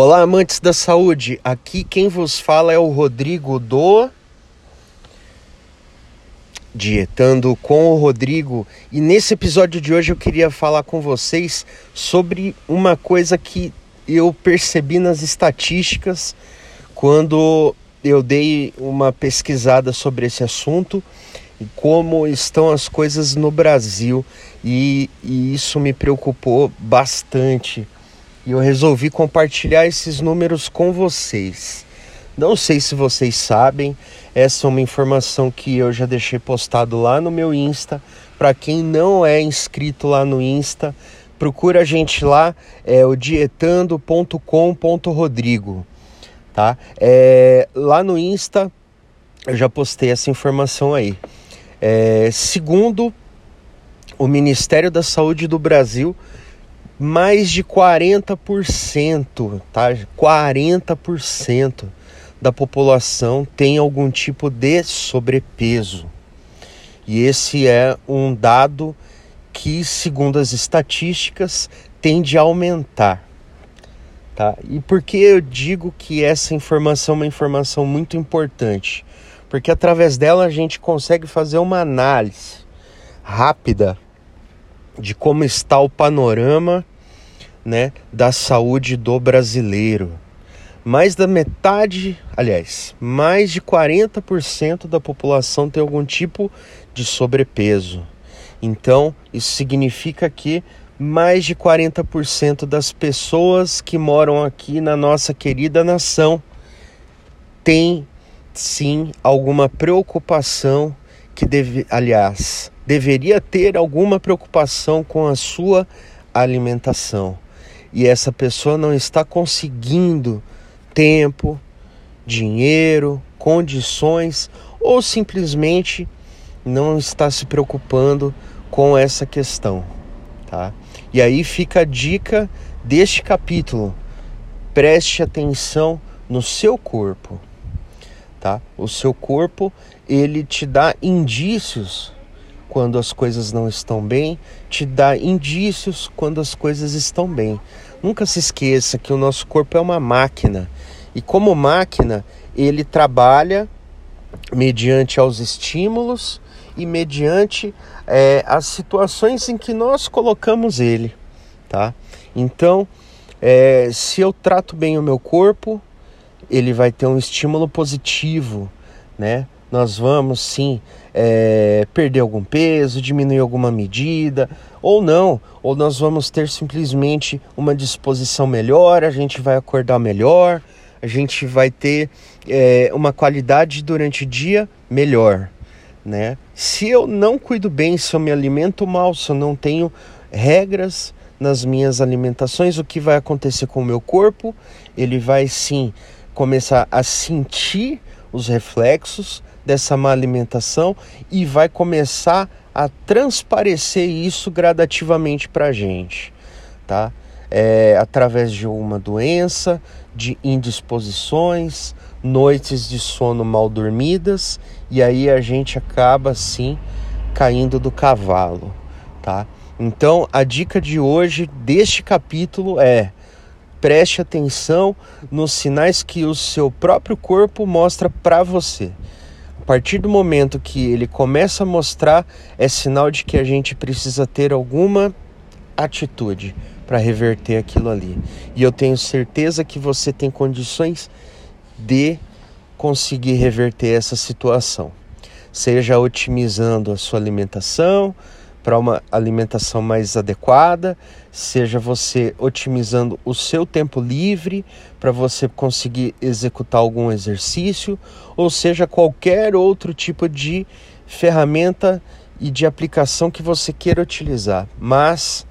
Olá, amantes da saúde. Aqui quem vos fala é o Rodrigo do Dietando com o Rodrigo. E nesse episódio de hoje eu queria falar com vocês sobre uma coisa que eu percebi nas estatísticas quando eu dei uma pesquisada sobre esse assunto e como estão as coisas no Brasil. E, e isso me preocupou bastante e eu resolvi compartilhar esses números com vocês. Não sei se vocês sabem, essa é uma informação que eu já deixei postado lá no meu Insta. Para quem não é inscrito lá no Insta, procura a gente lá, é o dietando.com.rodrigo, tá? É, lá no Insta eu já postei essa informação aí. É, segundo o Ministério da Saúde do Brasil, mais de 40%, tá? 40% da população tem algum tipo de sobrepeso. E esse é um dado que, segundo as estatísticas, tende a aumentar. Tá? E por que eu digo que essa informação é uma informação muito importante? Porque através dela a gente consegue fazer uma análise rápida de como está o panorama né, da saúde do brasileiro. Mais da metade, aliás, mais de 40% da população tem algum tipo de sobrepeso. Então, isso significa que mais de 40% das pessoas que moram aqui na nossa querida nação tem sim alguma preocupação que deve, aliás, deveria ter alguma preocupação com a sua alimentação. E essa pessoa não está conseguindo tempo, dinheiro, condições ou simplesmente não está se preocupando com essa questão, tá? E aí fica a dica deste capítulo. Preste atenção no seu corpo, tá? O seu corpo, ele te dá indícios quando as coisas não estão bem, te dá indícios quando as coisas estão bem. Nunca se esqueça que o nosso corpo é uma máquina e, como máquina, ele trabalha mediante aos estímulos e mediante é, as situações em que nós colocamos ele, tá? Então, é, se eu trato bem o meu corpo, ele vai ter um estímulo positivo, né? Nós vamos sim é, perder algum peso, diminuir alguma medida, ou não, ou nós vamos ter simplesmente uma disposição melhor, a gente vai acordar melhor, a gente vai ter é, uma qualidade durante o dia melhor. Né? Se eu não cuido bem, se eu me alimento mal, se eu não tenho regras nas minhas alimentações, o que vai acontecer com o meu corpo? Ele vai sim começar a sentir os reflexos dessa má alimentação e vai começar a transparecer isso gradativamente para a gente, tá? É, através de uma doença, de indisposições, noites de sono mal dormidas e aí a gente acaba assim caindo do cavalo, tá? Então a dica de hoje deste capítulo é preste atenção nos sinais que o seu próprio corpo mostra para você. A partir do momento que ele começa a mostrar, é sinal de que a gente precisa ter alguma atitude para reverter aquilo ali. E eu tenho certeza que você tem condições de conseguir reverter essa situação. Seja otimizando a sua alimentação, para uma alimentação mais adequada, seja você otimizando o seu tempo livre para você conseguir executar algum exercício, ou seja qualquer outro tipo de ferramenta e de aplicação que você queira utilizar. Mas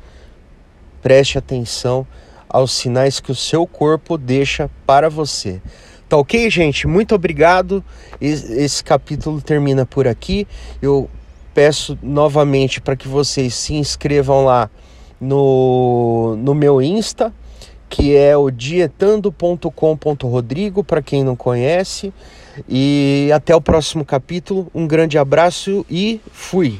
preste atenção aos sinais que o seu corpo deixa para você. Tá ok, gente? Muito obrigado. Esse capítulo termina por aqui. Eu peço novamente para que vocês se inscrevam lá no, no meu Insta, que é o dietando.com.rodrigo, para quem não conhece. E até o próximo capítulo. Um grande abraço e fui!